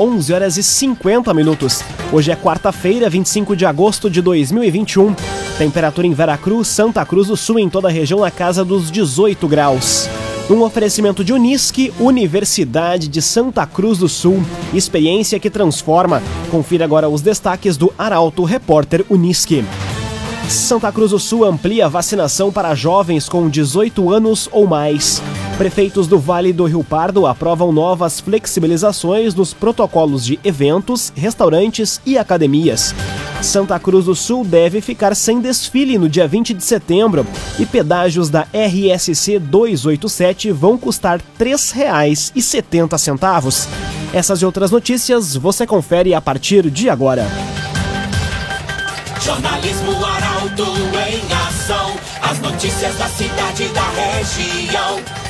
11 horas e 50 minutos. Hoje é quarta-feira, 25 de agosto de 2021. Temperatura em Veracruz, Santa Cruz do Sul, em toda a região, na casa dos 18 graus. Um oferecimento de Unisque, Universidade de Santa Cruz do Sul. Experiência que transforma. Confira agora os destaques do Arauto Repórter Unisque. Santa Cruz do Sul amplia vacinação para jovens com 18 anos ou mais. Prefeitos do Vale do Rio Pardo aprovam novas flexibilizações nos protocolos de eventos, restaurantes e academias. Santa Cruz do Sul deve ficar sem desfile no dia 20 de setembro e pedágios da RSC 287 vão custar R$ 3,70. Essas e outras notícias você confere a partir de agora. Jornalismo Arauto em ação. As notícias da cidade e da região.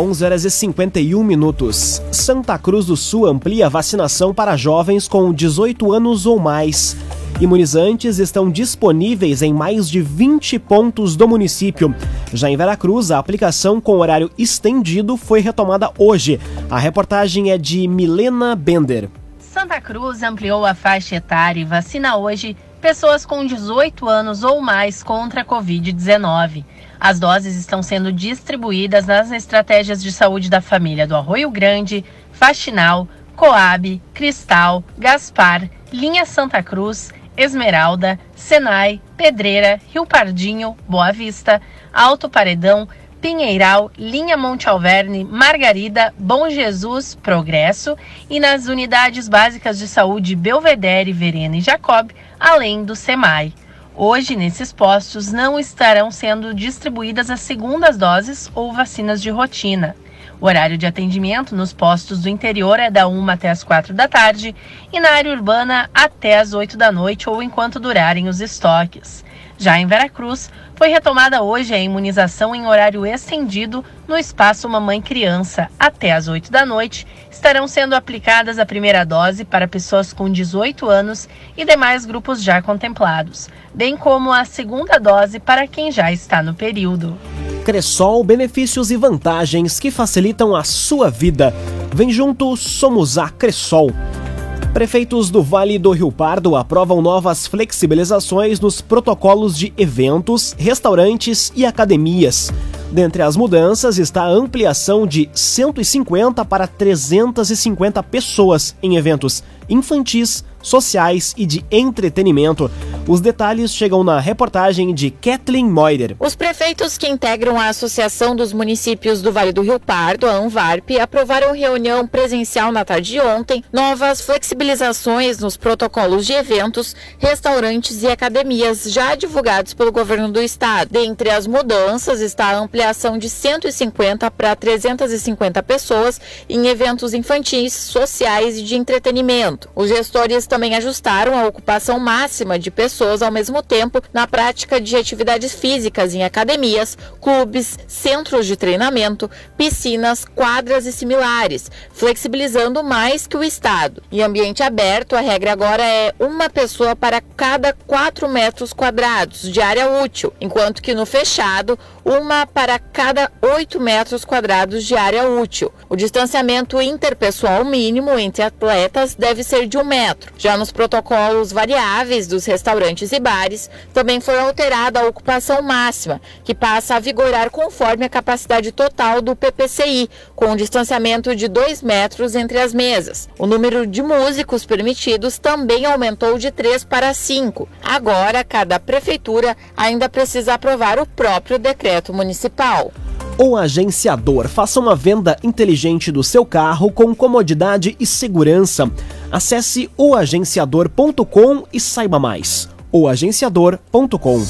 11 horas e 51 minutos. Santa Cruz do Sul amplia vacinação para jovens com 18 anos ou mais. Imunizantes estão disponíveis em mais de 20 pontos do município. Já em Veracruz, a aplicação com horário estendido foi retomada hoje. A reportagem é de Milena Bender. Santa Cruz ampliou a faixa etária e vacina hoje pessoas com 18 anos ou mais contra a Covid-19. As doses estão sendo distribuídas nas estratégias de saúde da família do Arroio Grande, Faxinal, Coab, Cristal, Gaspar, Linha Santa Cruz, Esmeralda, Senai, Pedreira, Rio Pardinho, Boa Vista, Alto Paredão, Pinheiral, Linha Monte Alverne, Margarida, Bom Jesus, Progresso e nas unidades básicas de saúde Belvedere, Verena e Jacob, além do SEMAI. Hoje, nesses postos, não estarão sendo distribuídas as segundas doses ou vacinas de rotina. O horário de atendimento nos postos do interior é da 1 até as 4 da tarde e na área urbana até as 8 da noite ou enquanto durarem os estoques. Já em Veracruz, foi retomada hoje a imunização em horário estendido no espaço Mamãe Criança. Até às 8 da noite, estarão sendo aplicadas a primeira dose para pessoas com 18 anos e demais grupos já contemplados, bem como a segunda dose para quem já está no período. Cressol, benefícios e vantagens que facilitam a sua vida. Vem junto, somos a Cressol. Prefeitos do Vale do Rio Pardo aprovam novas flexibilizações nos protocolos de eventos, restaurantes e academias. Dentre as mudanças está a ampliação de 150 para 350 pessoas em eventos infantis, sociais e de entretenimento. Os detalhes chegam na reportagem de Kathleen Moider. Os prefeitos que integram a Associação dos Municípios do Vale do Rio Pardo, a ANVARP, aprovaram reunião presencial na tarde de ontem novas flexibilizações nos protocolos de eventos, restaurantes e academias já divulgados pelo governo do estado. Dentre as mudanças está a ampliação de 150 para 350 pessoas em eventos infantis, sociais e de entretenimento. Os gestores também ajustaram a ocupação máxima de pessoas ao mesmo tempo na prática de atividades físicas em academias, clubes, centros de treinamento, piscinas, quadras e similares, flexibilizando mais que o Estado. Em ambiente aberto, a regra agora é uma pessoa para cada 4 metros quadrados de área útil, enquanto que no fechado, uma para cada 8 metros quadrados de área útil. O distanciamento interpessoal mínimo entre atletas deve ser de um metro. Já nos protocolos variáveis dos restaurantes e bares, também foi alterada a ocupação máxima, que passa a vigorar conforme a capacidade total do PPCI, com um distanciamento de 2 metros entre as mesas. O número de músicos permitidos também aumentou de 3 para 5. Agora, cada prefeitura ainda precisa aprovar o próprio decreto municipal. O agenciador faça uma venda inteligente do seu carro com comodidade e segurança. Acesse oagenciador.com e saiba mais. oagenciador.com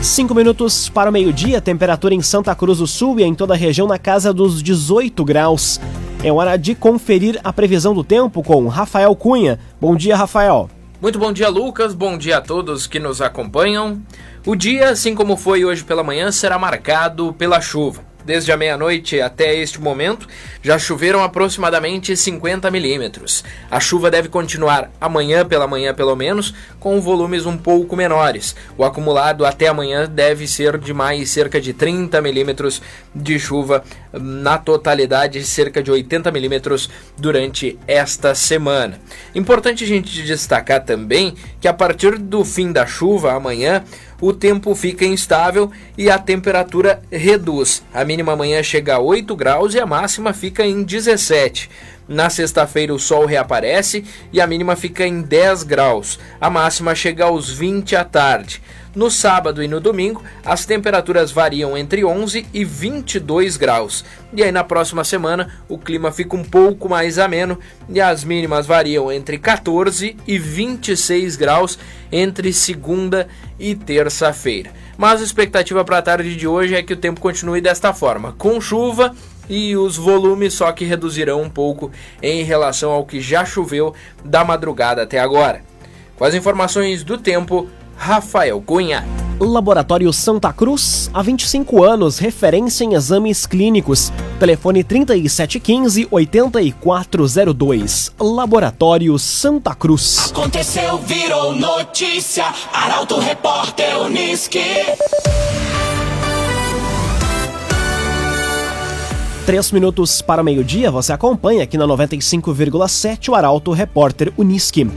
Cinco minutos para o meio-dia, temperatura em Santa Cruz do Sul e em toda a região na casa dos 18 graus. É hora de conferir a previsão do tempo com Rafael Cunha. Bom dia, Rafael. Muito bom dia, Lucas. Bom dia a todos que nos acompanham. O dia, assim como foi hoje pela manhã, será marcado pela chuva. Desde a meia-noite até este momento, já choveram aproximadamente 50 milímetros. A chuva deve continuar amanhã pela manhã, pelo menos, com volumes um pouco menores. O acumulado até amanhã deve ser de mais cerca de 30 milímetros de chuva, na totalidade, cerca de 80 milímetros durante esta semana. Importante a gente destacar também que a partir do fim da chuva, amanhã, o tempo fica instável e a temperatura reduz. A mínima amanhã chega a 8 graus e a máxima fica em 17. Na sexta-feira o sol reaparece e a mínima fica em 10 graus. A máxima chega aos 20 à tarde. No sábado e no domingo, as temperaturas variam entre 11 e 22 graus. E aí na próxima semana, o clima fica um pouco mais ameno e as mínimas variam entre 14 e 26 graus entre segunda e terça-feira. Mas a expectativa para a tarde de hoje é que o tempo continue desta forma, com chuva e os volumes só que reduzirão um pouco em relação ao que já choveu da madrugada até agora. Com as informações do tempo, Rafael Cunha. Laboratório Santa Cruz, há 25 anos, referência em exames clínicos. Telefone 3715-8402. Laboratório Santa Cruz. Aconteceu, virou notícia. Arauto Repórter Uniski. Três minutos para o meio-dia, você acompanha aqui na 95,7 o Arauto Repórter Uniski.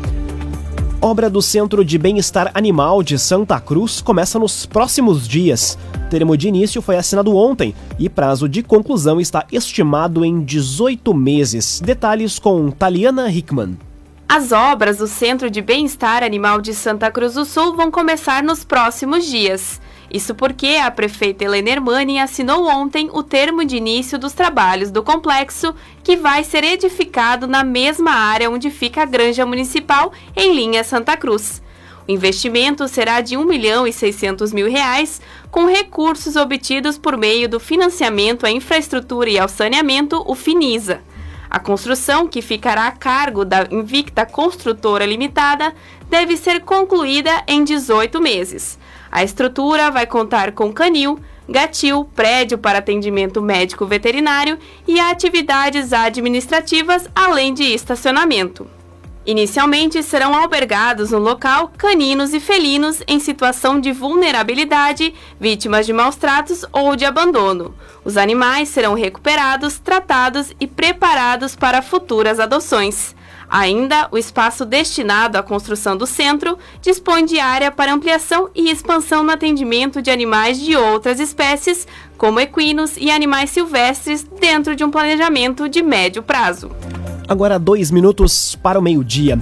Obra do Centro de Bem-Estar Animal de Santa Cruz começa nos próximos dias. Termo de início foi assinado ontem e prazo de conclusão está estimado em 18 meses. Detalhes com Taliana Hickman. As obras do Centro de Bem-Estar Animal de Santa Cruz do Sul vão começar nos próximos dias. Isso porque a prefeita Helena Hermani assinou ontem o termo de início dos trabalhos do complexo, que vai ser edificado na mesma área onde fica a granja municipal, em linha Santa Cruz. O investimento será de 1 milhão e 600 mil reais, com recursos obtidos por meio do financiamento à infraestrutura e ao saneamento, o FINISA. A construção, que ficará a cargo da Invicta Construtora Limitada, deve ser concluída em 18 meses. A estrutura vai contar com canil, gatil, prédio para atendimento médico veterinário e atividades administrativas, além de estacionamento. Inicialmente serão albergados no local caninos e felinos em situação de vulnerabilidade, vítimas de maus tratos ou de abandono. Os animais serão recuperados, tratados e preparados para futuras adoções. Ainda, o espaço destinado à construção do centro dispõe de área para ampliação e expansão no atendimento de animais de outras espécies, como equinos e animais silvestres, dentro de um planejamento de médio prazo. Agora, dois minutos para o meio-dia.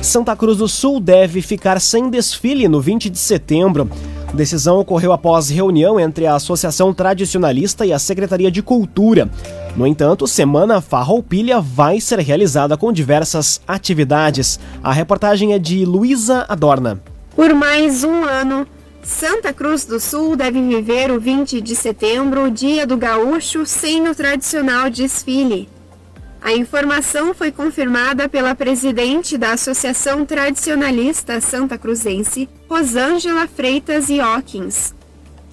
Santa Cruz do Sul deve ficar sem desfile no 20 de setembro. A decisão ocorreu após reunião entre a Associação Tradicionalista e a Secretaria de Cultura. No entanto, Semana Farroupilha vai ser realizada com diversas atividades. A reportagem é de Luísa Adorna. Por mais um ano, Santa Cruz do Sul deve viver o 20 de setembro, o Dia do Gaúcho, sem o tradicional desfile. A informação foi confirmada pela presidente da Associação Tradicionalista Santa Cruzense, Rosângela Freitas Hawkins.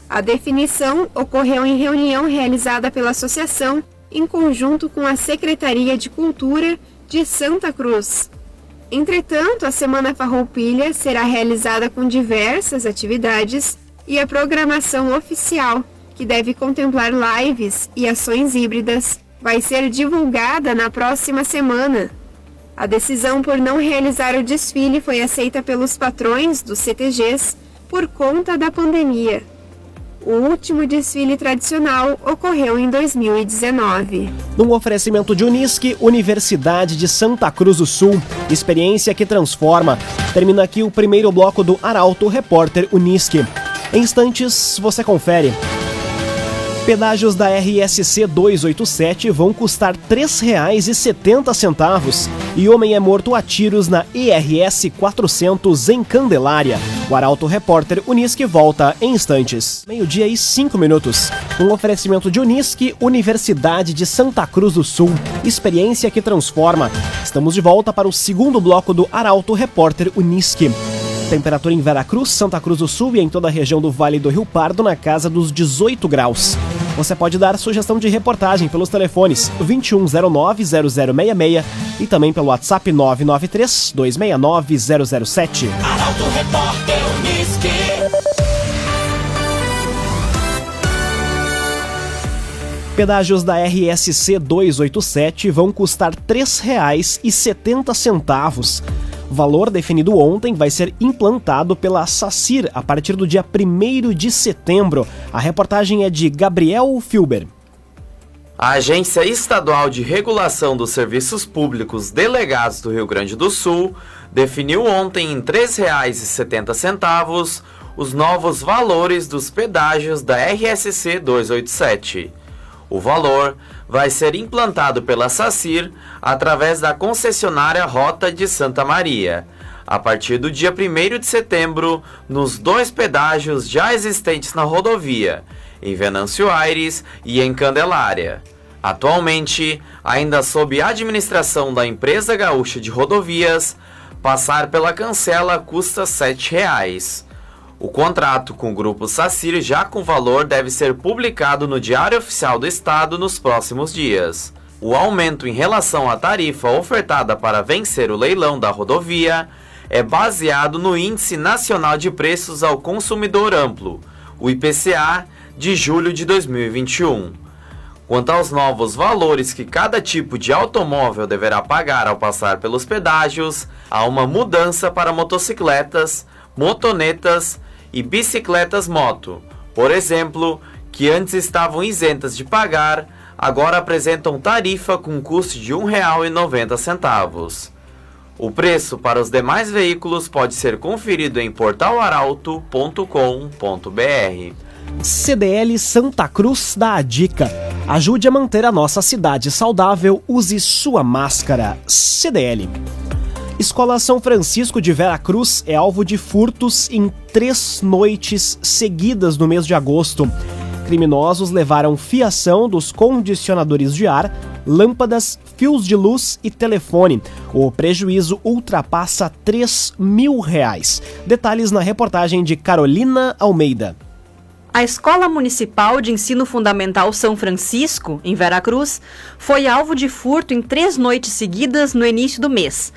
A definição ocorreu em reunião realizada pela associação em conjunto com a Secretaria de Cultura de Santa Cruz. Entretanto, a Semana Farroupilha será realizada com diversas atividades e a programação oficial, que deve contemplar lives e ações híbridas, vai ser divulgada na próxima semana. A decisão por não realizar o desfile foi aceita pelos patrões dos CTGs por conta da pandemia. O último desfile tradicional ocorreu em 2019. Num oferecimento de Unisque, Universidade de Santa Cruz do Sul, experiência que transforma. Termina aqui o primeiro bloco do Arauto Repórter Unisque. Em instantes, você confere. Pedágios da RSC 287 vão custar R$ 3,70 e homem é morto a tiros na IRS 400 em Candelária. O Arauto Repórter Unisque volta em instantes. Meio-dia e cinco minutos. Um oferecimento de Unisque, Universidade de Santa Cruz do Sul. Experiência que transforma. Estamos de volta para o segundo bloco do Arauto Repórter Uniski. Temperatura em Veracruz, Santa Cruz do Sul e em toda a região do Vale do Rio Pardo na casa dos 18 graus. Você pode dar sugestão de reportagem pelos telefones 2109-0066 e também pelo WhatsApp 993-269-007. Arauto Repórter Uniski. Pedágios da RSC 287 vão custar R$ 3,70. Valor definido ontem vai ser implantado pela SACIR a partir do dia 1 de setembro. A reportagem é de Gabriel Filber. A Agência Estadual de Regulação dos Serviços Públicos Delegados do Rio Grande do Sul definiu ontem em R$ 3,70 os novos valores dos pedágios da RSC 287. O valor vai ser implantado pela SACIR através da concessionária Rota de Santa Maria, a partir do dia 1 de setembro, nos dois pedágios já existentes na rodovia, em Venâncio Aires e em Candelária. Atualmente, ainda sob administração da empresa gaúcha de rodovias, passar pela cancela custa R$ 7,00. O contrato com o Grupo Sacir já com valor deve ser publicado no Diário Oficial do Estado nos próximos dias. O aumento em relação à tarifa ofertada para vencer o leilão da rodovia é baseado no Índice Nacional de Preços ao Consumidor Amplo, o IPCA, de julho de 2021. Quanto aos novos valores que cada tipo de automóvel deverá pagar ao passar pelos pedágios, há uma mudança para motocicletas, motonetas e bicicletas moto, por exemplo, que antes estavam isentas de pagar, agora apresentam tarifa com custo de R$ 1,90. O preço para os demais veículos pode ser conferido em portalaralto.com.br. CDL Santa Cruz dá a dica. Ajude a manter a nossa cidade saudável, use sua máscara. CDL. Escola São Francisco de Vera Cruz é alvo de furtos em três noites seguidas no mês de agosto. Criminosos levaram fiação dos condicionadores de ar, lâmpadas, fios de luz e telefone. O prejuízo ultrapassa 3 mil reais. Detalhes na reportagem de Carolina Almeida. A Escola Municipal de Ensino Fundamental São Francisco, em Veracruz, foi alvo de furto em três noites seguidas no início do mês.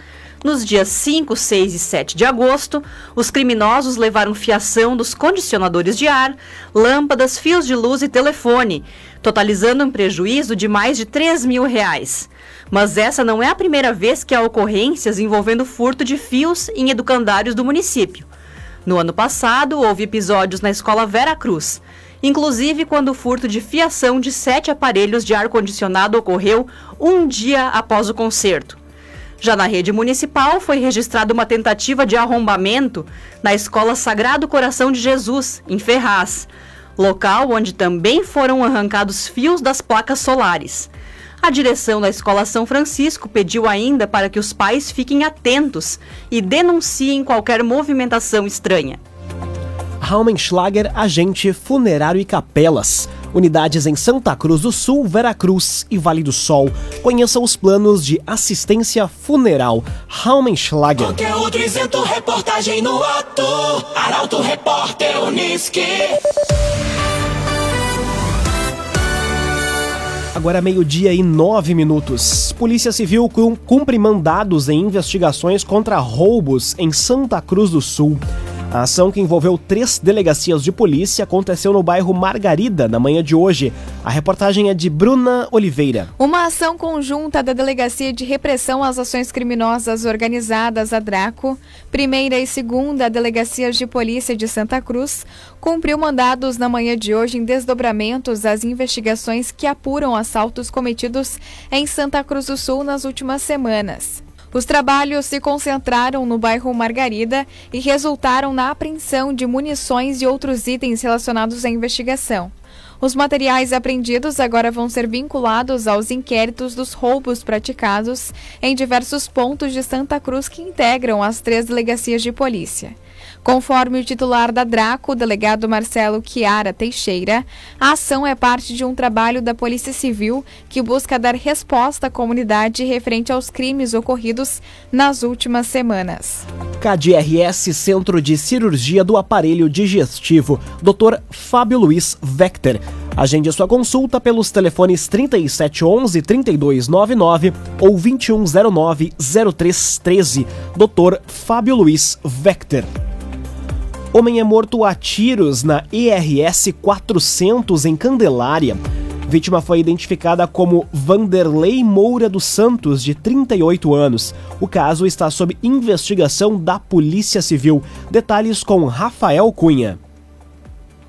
Nos dias 5, 6 e 7 de agosto, os criminosos levaram fiação dos condicionadores de ar, lâmpadas, fios de luz e telefone, totalizando um prejuízo de mais de 3 mil reais. Mas essa não é a primeira vez que há ocorrências envolvendo furto de fios em educandários do município. No ano passado, houve episódios na escola Vera Cruz, inclusive quando o furto de fiação de sete aparelhos de ar-condicionado ocorreu um dia após o concerto. Já na rede municipal, foi registrada uma tentativa de arrombamento na Escola Sagrado Coração de Jesus, em Ferraz, local onde também foram arrancados fios das placas solares. A direção da Escola São Francisco pediu ainda para que os pais fiquem atentos e denunciem qualquer movimentação estranha. Raumenschlager, agente funerário e capelas. Unidades em Santa Cruz do Sul, Veracruz e Vale do Sol. Conheça os planos de assistência funeral. Raumenschlager. Conteúdo isento, reportagem no ato. Arauto Repórter Uniski. Agora meio-dia e nove minutos. Polícia Civil cumpre mandados em investigações contra roubos em Santa Cruz do Sul. A ação que envolveu três delegacias de polícia aconteceu no bairro Margarida na manhã de hoje. A reportagem é de Bruna Oliveira. Uma ação conjunta da Delegacia de Repressão às Ações Criminosas Organizadas, a DRACO, primeira e segunda Delegacias de Polícia de Santa Cruz, cumpriu mandados na manhã de hoje em desdobramentos às investigações que apuram assaltos cometidos em Santa Cruz do Sul nas últimas semanas. Os trabalhos se concentraram no bairro Margarida e resultaram na apreensão de munições e outros itens relacionados à investigação. Os materiais apreendidos agora vão ser vinculados aos inquéritos dos roubos praticados em diversos pontos de Santa Cruz que integram as três delegacias de polícia. Conforme o titular da Draco, o delegado Marcelo Chiara Teixeira, a ação é parte de um trabalho da Polícia Civil que busca dar resposta à comunidade referente aos crimes ocorridos nas últimas semanas. KDRS Centro de Cirurgia do Aparelho Digestivo, Dr. Fábio Luiz Vector. Agende sua consulta pelos telefones 3711 3299 ou 2109 0313. Dr. Fábio Luiz Vector. Homem é morto a tiros na ERS 400 em Candelária. Vítima foi identificada como Vanderlei Moura dos Santos, de 38 anos. O caso está sob investigação da Polícia Civil. Detalhes com Rafael Cunha.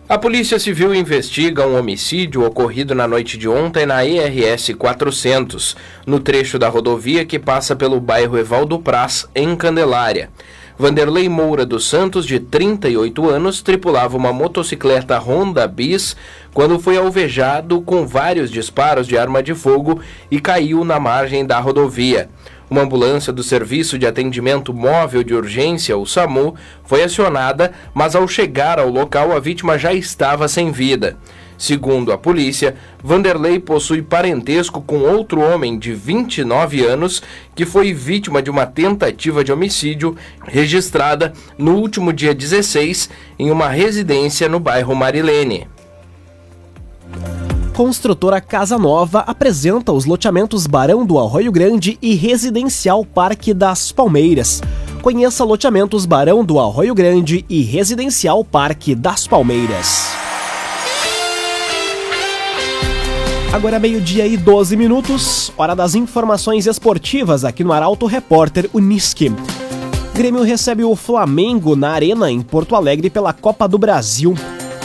A Polícia Civil investiga um homicídio ocorrido na noite de ontem na ERS 400, no trecho da rodovia que passa pelo bairro Evaldo Praz, em Candelária. Vanderlei Moura dos Santos, de 38 anos, tripulava uma motocicleta Honda Bis quando foi alvejado com vários disparos de arma de fogo e caiu na margem da rodovia. Uma ambulância do Serviço de Atendimento Móvel de Urgência, o SAMU, foi acionada, mas ao chegar ao local a vítima já estava sem vida. Segundo a polícia, Vanderlei possui parentesco com outro homem de 29 anos que foi vítima de uma tentativa de homicídio registrada no último dia 16 em uma residência no bairro Marilene. Construtora Casa Nova apresenta os loteamentos Barão do Arroio Grande e Residencial Parque das Palmeiras. Conheça loteamentos Barão do Arroio Grande e Residencial Parque das Palmeiras. Agora é meio-dia e 12 minutos, hora das informações esportivas aqui no Arauto Repórter Uniski. Grêmio recebe o Flamengo na Arena em Porto Alegre pela Copa do Brasil.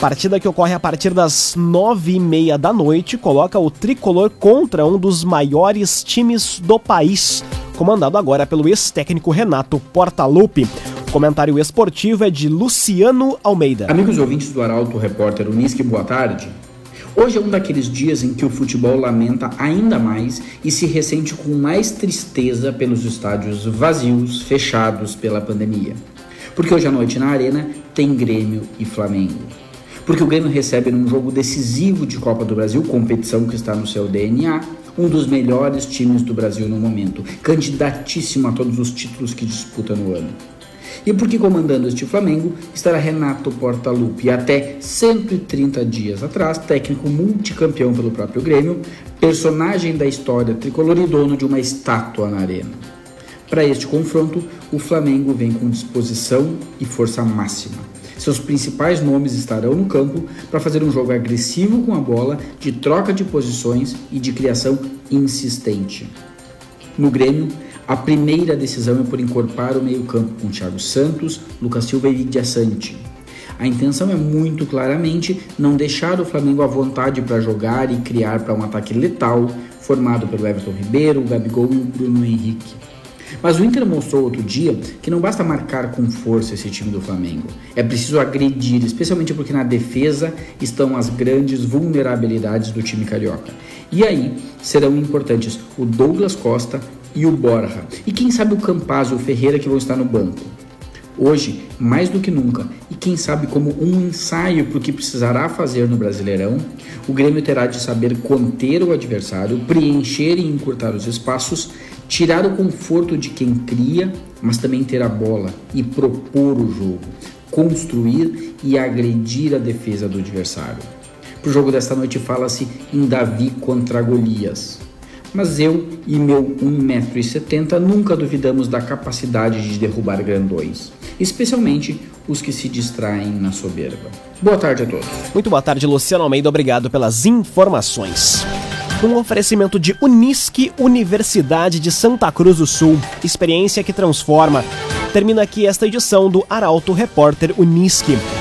Partida que ocorre a partir das nove e meia da noite coloca o tricolor contra um dos maiores times do país, comandado agora pelo ex-técnico Renato Portaluppi. O comentário esportivo é de Luciano Almeida. Amigos ouvintes do Arauto Repórter Unisque, boa tarde. Hoje é um daqueles dias em que o futebol lamenta ainda mais e se ressente com mais tristeza pelos estádios vazios, fechados pela pandemia. Porque hoje à noite na Arena tem Grêmio e Flamengo porque o Grêmio recebe num jogo decisivo de Copa do Brasil, competição que está no seu DNA, um dos melhores times do Brasil no momento, candidatíssimo a todos os títulos que disputa no ano. E porque comandando este Flamengo estará Renato Portaluppi, até 130 dias atrás, técnico multicampeão pelo próprio Grêmio, personagem da história tricolor e dono de uma estátua na arena. Para este confronto, o Flamengo vem com disposição e força máxima seus principais nomes estarão no campo para fazer um jogo agressivo com a bola, de troca de posições e de criação insistente. No Grêmio, a primeira decisão é por encorpar o meio-campo com Thiago Santos, Lucas Silva e Diassante. A intenção é muito claramente não deixar o Flamengo à vontade para jogar e criar para um ataque letal, formado pelo Everton Ribeiro, o Gabigol e o Bruno Henrique. Mas o Inter mostrou outro dia que não basta marcar com força esse time do Flamengo. É preciso agredir, especialmente porque na defesa estão as grandes vulnerabilidades do time carioca. E aí serão importantes o Douglas Costa e o Borja. E quem sabe o Campaz e o Ferreira que vão estar no banco. Hoje, mais do que nunca, e quem sabe como um ensaio para o que precisará fazer no Brasileirão, o Grêmio terá de saber conter o adversário, preencher e encurtar os espaços, tirar o conforto de quem cria, mas também ter a bola e propor o jogo, construir e agredir a defesa do adversário. Para o jogo desta noite fala-se em Davi contra Golias. Mas eu e meu 1,70m nunca duvidamos da capacidade de derrubar grandões, especialmente os que se distraem na soberba. Boa tarde a todos. Muito boa tarde, Luciano Almeida. Obrigado pelas informações um oferecimento de Unisque Universidade de Santa Cruz do Sul. Experiência que transforma. Termina aqui esta edição do Arauto Repórter Unisque.